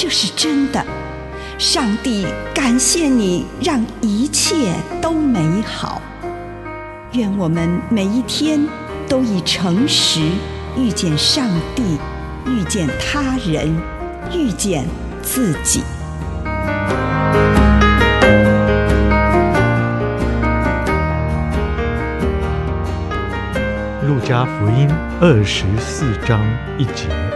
这是真的，上帝感谢你，让一切都美好。愿我们每一天都以诚实遇见上帝，遇见他人，遇见自己。路加福音二十四章一节。